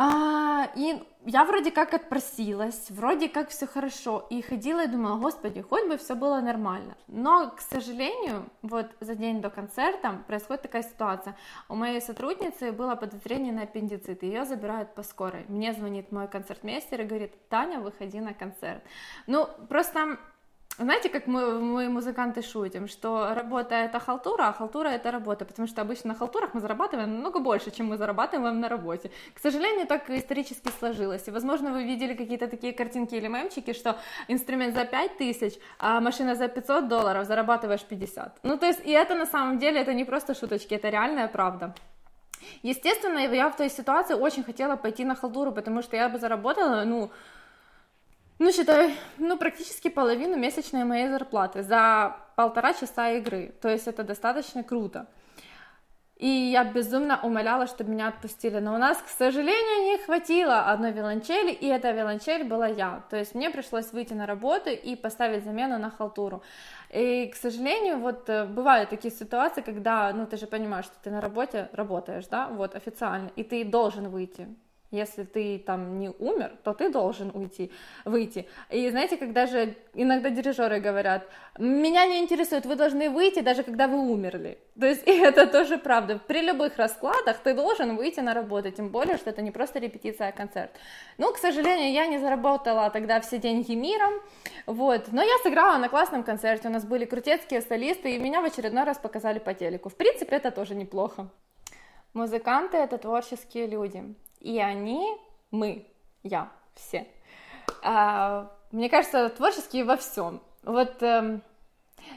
А, и я вроде как отпросилась, вроде как все хорошо, и ходила и думала, господи, хоть бы все было нормально. Но, к сожалению, вот за день до концерта происходит такая ситуация. У моей сотрудницы было подозрение на аппендицит, ее забирают по скорой. Мне звонит мой концертмейстер и говорит, Таня, выходи на концерт. Ну, просто знаете, как мы, мы музыканты шутим, что работа это халтура, а халтура это работа, потому что обычно на халтурах мы зарабатываем намного больше, чем мы зарабатываем на работе. К сожалению, так исторически сложилось. И, возможно, вы видели какие-то такие картинки или мемчики, что инструмент за 5 тысяч, а машина за 500 долларов, зарабатываешь 50. Ну, то есть, и это на самом деле, это не просто шуточки, это реальная правда. Естественно, я в той ситуации очень хотела пойти на халтуру, потому что я бы заработала, ну, ну, считай, ну, практически половину месячной моей зарплаты за полтора часа игры. То есть это достаточно круто. И я безумно умоляла, чтобы меня отпустили. Но у нас, к сожалению, не хватило одной виолончели, и эта виолончель была я. То есть мне пришлось выйти на работу и поставить замену на халтуру. И, к сожалению, вот э, бывают такие ситуации, когда, ну, ты же понимаешь, что ты на работе работаешь, да, вот, официально, и ты должен выйти. Если ты там не умер, то ты должен уйти, выйти. И знаете, когда же иногда дирижеры говорят, меня не интересует, вы должны выйти, даже когда вы умерли. То есть и это тоже правда. При любых раскладах ты должен выйти на работу, тем более, что это не просто репетиция, а концерт. Ну, к сожалению, я не заработала тогда все деньги миром, вот. Но я сыграла на классном концерте, у нас были крутецкие солисты, и меня в очередной раз показали по телеку. В принципе, это тоже неплохо. Музыканты — это творческие люди. И они, мы, я, все. А, мне кажется, творческие во всем. Вот, э,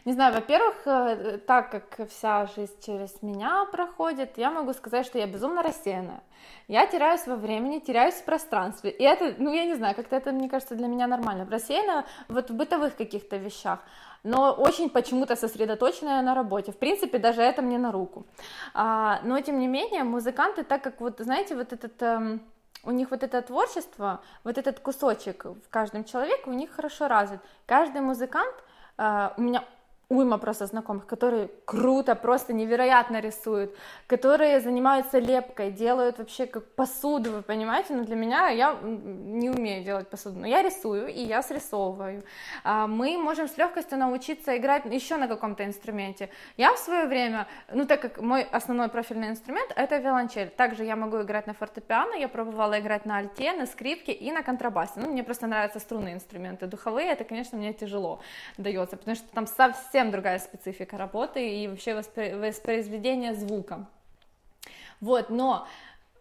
не знаю, во-первых, э, так как вся жизнь через меня проходит, я могу сказать, что я безумно рассеянная. Я теряюсь во времени, теряюсь в пространстве. И это, ну, я не знаю, как-то это, мне кажется, для меня нормально. Рассеянная вот в бытовых каких-то вещах но очень почему-то сосредоточенная на работе. В принципе, даже это мне на руку. А, но, тем не менее, музыканты, так как, вот, знаете, вот этот... Эм, у них вот это творчество, вот этот кусочек в каждом человеке у них хорошо развит. Каждый музыкант, у меня уйма просто знакомых, которые круто, просто невероятно рисуют, которые занимаются лепкой, делают вообще как посуду, вы понимаете, но для меня я не умею делать посуду, но я рисую и я срисовываю. А, мы можем с легкостью научиться играть еще на каком-то инструменте. Я в свое время, ну так как мой основной профильный инструмент это виолончель, также я могу играть на фортепиано, я пробовала играть на альте, на скрипке и на контрабасе. Ну, мне просто нравятся струнные инструменты. Духовые, это, конечно, мне тяжело дается, потому что там совсем совсем другая специфика работы и вообще воспроизведения звука. Вот, но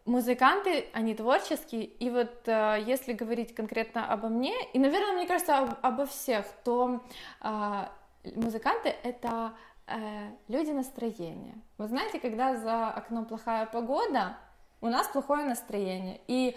музыканты, они творческие, и вот э, если говорить конкретно обо мне, и, наверное, мне кажется, об, обо всех, то э, музыканты — это э, люди настроения. Вы знаете, когда за окном плохая погода, у нас плохое настроение, и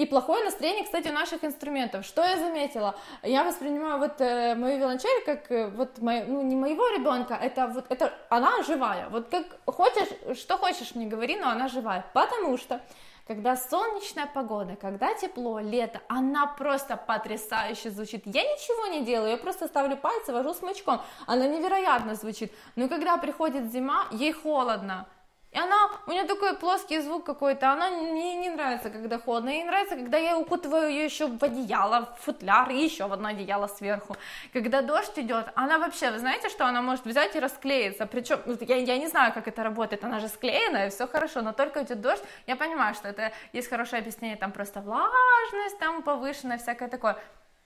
и плохое настроение, кстати, у наших инструментов. Что я заметила? Я воспринимаю вот э, мою виолончель как э, вот мою, ну не моего ребенка, это вот это она живая. Вот как хочешь, что хочешь мне говори, но она живая, потому что когда солнечная погода, когда тепло, лето, она просто потрясающе звучит. Я ничего не делаю, я просто ставлю пальцы, вожу смычком, она невероятно звучит. Но когда приходит зима, ей холодно, и она, у нее такой плоский звук какой-то, она мне не нравится, когда холодно, ей нравится, когда я укутываю ее еще в одеяло, в футляр и еще в одно одеяло сверху. Когда дождь идет, она вообще, вы знаете, что она может взять и расклеиться, причем, ну, я, я не знаю, как это работает, она же склеенная, все хорошо, но только идет дождь, я понимаю, что это есть хорошее объяснение, там просто влажность, там повышенная, всякое такое.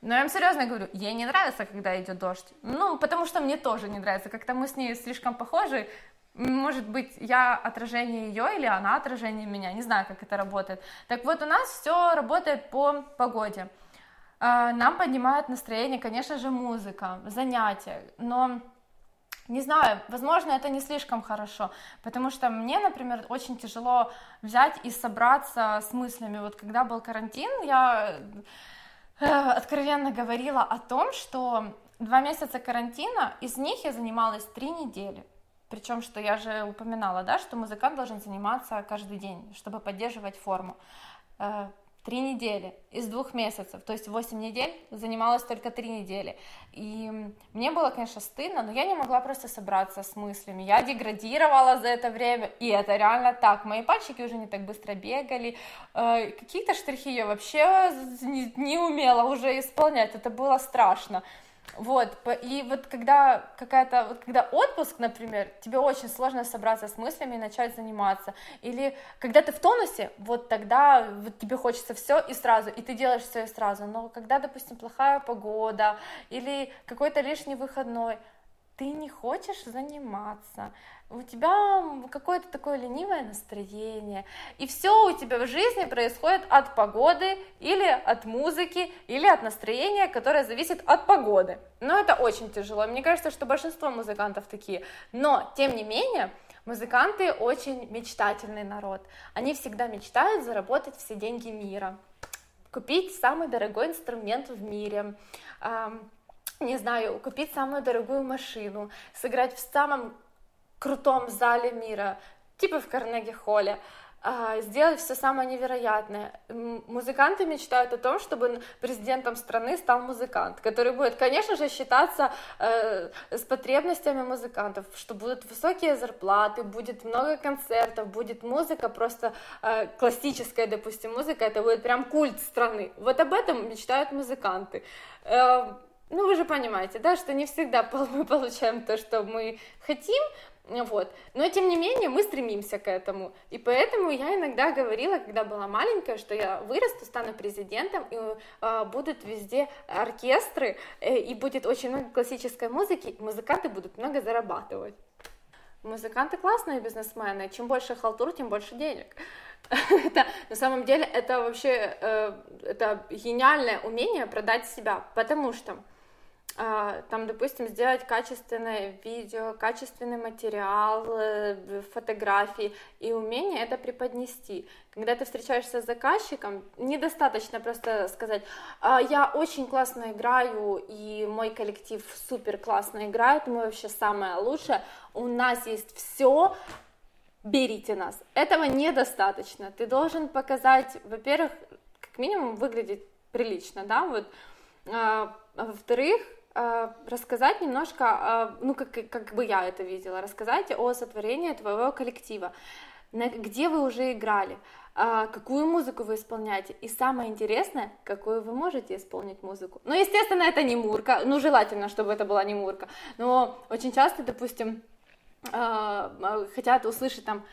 Но я вам серьезно говорю, ей не нравится, когда идет дождь. Ну, потому что мне тоже не нравится. Как-то мы с ней слишком похожи, может быть, я отражение ее или она отражение меня, не знаю, как это работает. Так вот, у нас все работает по погоде. А, нам поднимает настроение, конечно же, музыка, занятия, но не знаю, возможно, это не слишком хорошо, потому что мне, например, очень тяжело взять и собраться с мыслями. Вот когда был карантин, я э, откровенно говорила о том, что два месяца карантина, из них я занималась три недели. Причем, что я же упоминала, да, что музыкант должен заниматься каждый день, чтобы поддерживать форму. Э, три недели из двух месяцев, то есть восемь недель, занималась только три недели. И мне было, конечно, стыдно, но я не могла просто собраться с мыслями. Я деградировала за это время, и это реально так. Мои пальчики уже не так быстро бегали, э, какие-то штрихи я вообще не умела уже исполнять, это было страшно. Вот, и вот когда какая-то, вот когда отпуск, например, тебе очень сложно собраться с мыслями и начать заниматься, или когда ты в тонусе, вот тогда вот тебе хочется все и сразу, и ты делаешь все и сразу, но когда, допустим, плохая погода или какой-то лишний выходной, ты не хочешь заниматься, у тебя какое-то такое ленивое настроение, и все у тебя в жизни происходит от погоды или от музыки или от настроения, которое зависит от погоды. Но это очень тяжело. Мне кажется, что большинство музыкантов такие. Но, тем не менее, музыканты очень мечтательный народ. Они всегда мечтают заработать все деньги мира, купить самый дорогой инструмент в мире, не знаю, купить самую дорогую машину, сыграть в самом крутом зале мира, типа в Карнеги-холле, а, сделать все самое невероятное. Музыканты мечтают о том, чтобы президентом страны стал музыкант, который будет, конечно же, считаться э, с потребностями музыкантов, что будут высокие зарплаты, будет много концертов, будет музыка просто э, классическая, допустим, музыка, это будет прям культ страны. Вот об этом мечтают музыканты. Э, ну, вы же понимаете, да, что не всегда мы получаем то, что мы хотим, вот. Но тем не менее мы стремимся к этому. И поэтому я иногда говорила, когда была маленькая, что я вырасту, стану президентом, и э, будут везде оркестры, э, и будет очень много классической музыки, музыканты будут много зарабатывать. Музыканты классные бизнесмены. Чем больше халтур, тем больше денег. это, на самом деле это вообще э, это гениальное умение продать себя, потому что там, допустим, сделать качественное видео, качественный материал, э, фотографии и умение это преподнести. Когда ты встречаешься с заказчиком, недостаточно просто сказать, «А, я очень классно играю, и мой коллектив супер классно играет, мы вообще самое лучшее, у нас есть все, берите нас. Этого недостаточно. Ты должен показать, во-первых, как минимум выглядеть прилично, да, вот, а, а во-вторых, рассказать немножко, э, ну, как, как бы я это видела, рассказать о сотворении твоего коллектива, где вы уже играли, э, какую музыку вы исполняете, и самое интересное, какую вы можете исполнить музыку. Ну, естественно, это не мурка, ну, желательно, чтобы это была не мурка, но очень часто, допустим, хотят услышать там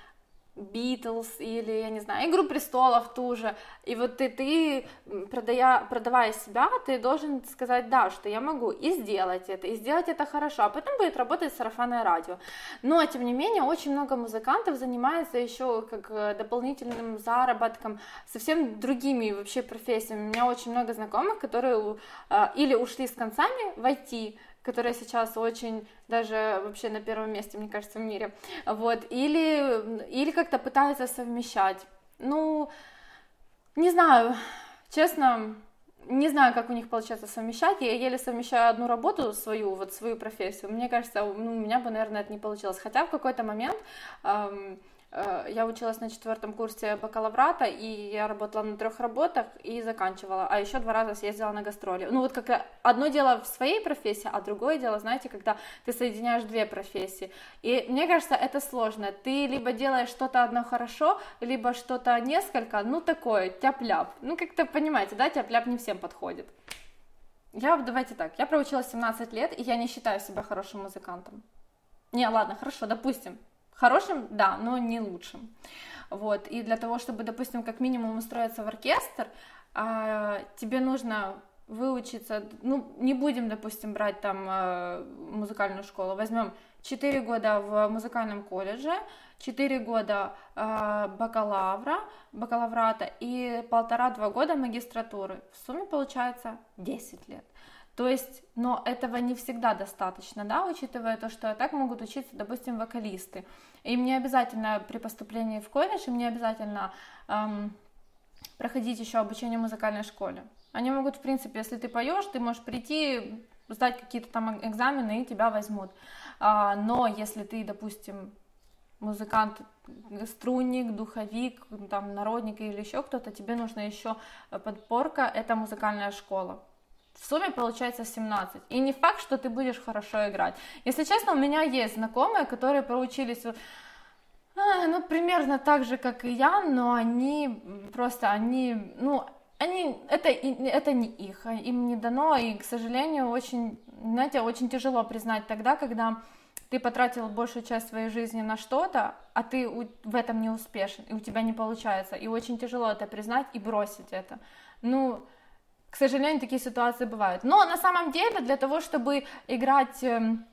Битлз или, я не знаю, Игру престолов ту же. И вот ты, ты продая, продавая себя, ты должен сказать, да, что я могу и сделать это, и сделать это хорошо, а потом будет работать сарафанное радио. Но, тем не менее, очень много музыкантов занимается еще как э, дополнительным заработком, совсем другими вообще профессиями. У меня очень много знакомых, которые э, или ушли с концами в IT, которая сейчас очень даже вообще на первом месте, мне кажется, в мире. Вот. Или, или как-то пытаются совмещать. Ну, не знаю, честно, не знаю, как у них получается совмещать. Я еле совмещаю одну работу свою, вот свою профессию. Мне кажется, ну, у меня бы, наверное, это не получилось. Хотя в какой-то момент эм, я училась на четвертом курсе бакалаврата, и я работала на трех работах и заканчивала, а еще два раза съездила на гастроли. Ну вот как одно дело в своей профессии, а другое дело, знаете, когда ты соединяешь две профессии. И мне кажется, это сложно. Ты либо делаешь что-то одно хорошо, либо что-то несколько, ну такое, тяп-ляп. Ну как-то понимаете, да, тяп-ляп не всем подходит. Я, давайте так, я проучилась 17 лет, и я не считаю себя хорошим музыкантом. Не, ладно, хорошо, допустим, Хорошим, да, но не лучшим. Вот, и для того, чтобы, допустим, как минимум устроиться в оркестр, а, тебе нужно выучиться, ну, не будем, допустим, брать там а, музыкальную школу, возьмем 4 года в музыкальном колледже, 4 года э, бакалавра, бакалаврата и полтора-два года магистратуры. В сумме получается 10 лет. То есть, но этого не всегда достаточно, да, учитывая то, что так могут учиться, допустим, вокалисты. Им не обязательно при поступлении в колледж, им не обязательно эм, проходить еще обучение в музыкальной школе. Они могут, в принципе, если ты поешь, ты можешь прийти, сдать какие-то там экзамены и тебя возьмут. А, но если ты, допустим, музыкант, струнник, духовик, там, народник или еще кто-то, тебе нужна еще подпорка, это музыкальная школа. В сумме получается 17. И не факт, что ты будешь хорошо играть. Если честно, у меня есть знакомые, которые проучились а, ну, примерно так же, как и я, но они просто, они, ну, они, это, это не их, им не дано, и, к сожалению, очень, знаете, очень тяжело признать тогда, когда ты потратил большую часть своей жизни на что-то, а ты в этом не успешен, и у тебя не получается, и очень тяжело это признать и бросить это. Ну, к сожалению, такие ситуации бывают. Но на самом деле для того, чтобы играть эм,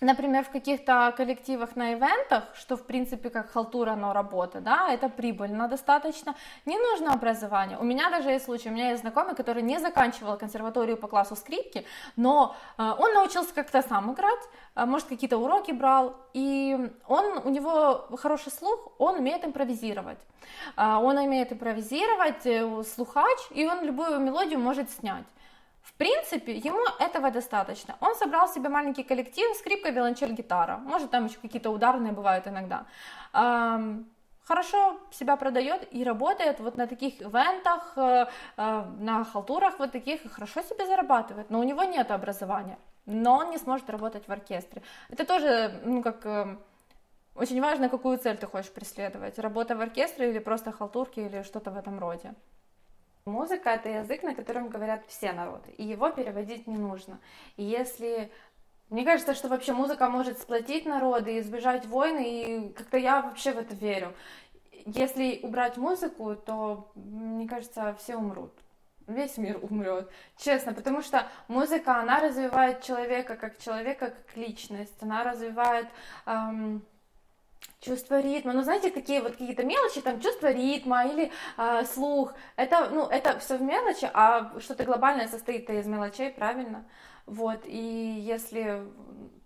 например, в каких-то коллективах на ивентах, что в принципе как халтура, но работа, да, это прибыльно достаточно, не нужно образование. У меня даже есть случай, у меня есть знакомый, который не заканчивал консерваторию по классу скрипки, но э, он научился как-то сам играть, э, может какие-то уроки брал, и он, у него хороший слух, он умеет импровизировать. Э, он умеет импровизировать, слухач, и он любую мелодию может снять. В принципе, ему этого достаточно. Он собрал себе маленький коллектив, скрипка, виолончель, гитара. Может, там еще какие-то ударные бывают иногда. Хорошо себя продает и работает вот на таких ивентах, э, э, на халтурах вот таких, и хорошо себе зарабатывает. Но у него нет образования, но он не сможет работать в оркестре. Это тоже, ну, как э, очень важно, какую цель ты хочешь преследовать. Работа в оркестре или просто халтурки или что-то в этом роде. Музыка — это язык, на котором говорят все народы, и его переводить не нужно. И если... Мне кажется, что вообще музыка может сплотить народы избежать войны, и как-то я вообще в это верю. Если убрать музыку, то, мне кажется, все умрут весь мир умрет, честно, потому что музыка, она развивает человека как человека, как личность, она развивает эм, чувство ритма, ну знаете, такие вот какие-то мелочи, там чувство ритма или э, слух, это, ну, это все в мелочи, а что-то глобальное состоит из мелочей, правильно? Вот, и если,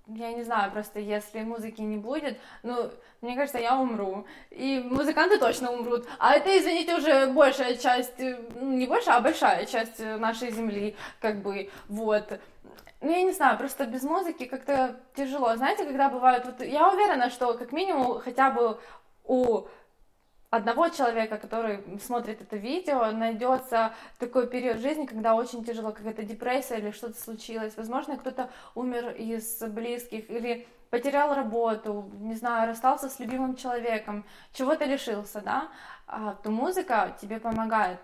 я не знаю, просто если музыки не будет, ну, мне кажется, я умру, и музыканты точно умрут, а это, извините, уже большая часть, ну, не большая, а большая часть нашей земли, как бы, вот, ну, я не знаю, просто без музыки как-то тяжело. Знаете, когда бывают... Вот я уверена, что как минимум хотя бы у одного человека, который смотрит это видео, найдется такой период жизни, когда очень тяжело, какая-то депрессия или что-то случилось. Возможно, кто-то умер из близких или потерял работу, не знаю, расстался с любимым человеком, чего-то лишился, да, а, то музыка тебе помогает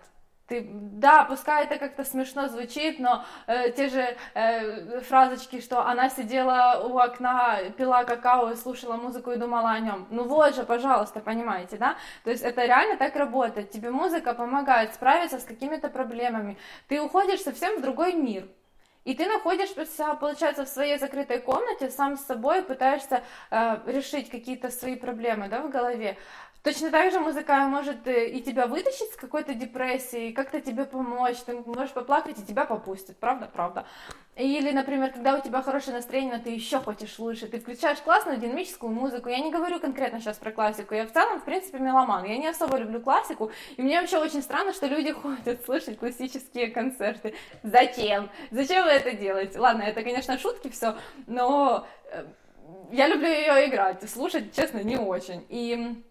ты, да, пускай это как-то смешно звучит, но э, те же э, фразочки, что она сидела у окна, пила какао и слушала музыку и думала о нем. Ну вот же, пожалуйста, понимаете, да? То есть это реально так работает. Тебе музыка помогает справиться с какими-то проблемами. Ты уходишь совсем в другой мир. И ты находишься, получается, в своей закрытой комнате, сам с собой пытаешься э, решить какие-то свои проблемы да, в голове. Точно так же музыка может э, и тебя вытащить с какой-то депрессии, как-то тебе помочь, ты можешь поплакать, и тебя попустит, правда, правда. Или, например, когда у тебя хорошее настроение, но ты еще хочешь лучше, ты включаешь классную динамическую музыку. Я не говорю конкретно сейчас про классику, я в целом, в принципе, меломан. Я не особо люблю классику, и мне вообще очень странно, что люди ходят слушать классические концерты. Зачем? Зачем вы это делаете? Ладно, это, конечно, шутки все, но э, я люблю ее играть, слушать, честно, не очень. И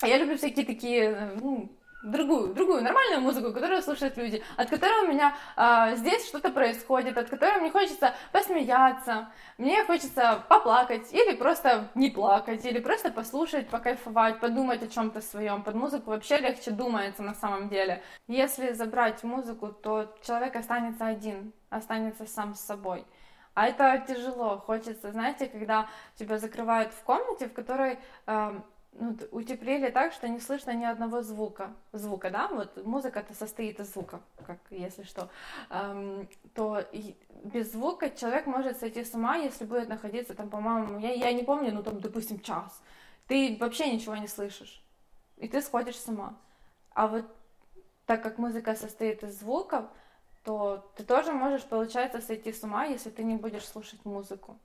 а я люблю всякие такие, ну, другую, другую нормальную музыку, которую слушают люди, от которой у меня а, здесь что-то происходит, от которой мне хочется посмеяться, мне хочется поплакать или просто не плакать, или просто послушать, покайфовать, подумать о чем-то своем. Под музыку вообще легче думается на самом деле. Если забрать музыку, то человек останется один, останется сам с собой. А это тяжело. Хочется, знаете, когда тебя закрывают в комнате, в которой э, ну, утеплили так, что не слышно ни одного звука. Звука, да? Вот музыка-то состоит из звука, как если что. Эм, то без звука человек может сойти с ума, если будет находиться там, по-моему, я, я не помню, ну там, допустим, час. Ты вообще ничего не слышишь. И ты сходишь с ума. А вот так как музыка состоит из звуков, то ты тоже можешь, получается, сойти с ума, если ты не будешь слушать музыку.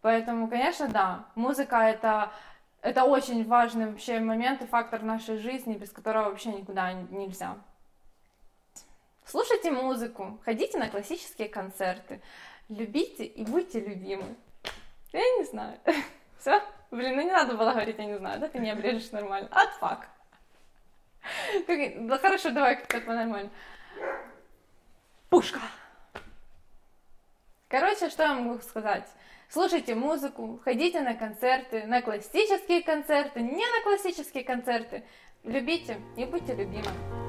Поэтому, конечно, да, музыка это это очень важный вообще момент и фактор нашей жизни, без которого вообще никуда нельзя. Слушайте музыку, ходите на классические концерты, любите и будьте любимы. Я не знаю. Все? Блин, ну не надо было говорить, я не знаю, да? Ты не обрежешь нормально. От фак. Да хорошо, давай как-то по-нормально. Пушка. Короче, что я могу сказать? Слушайте музыку, ходите на концерты, на классические концерты, не на классические концерты. Любите и будьте любимы.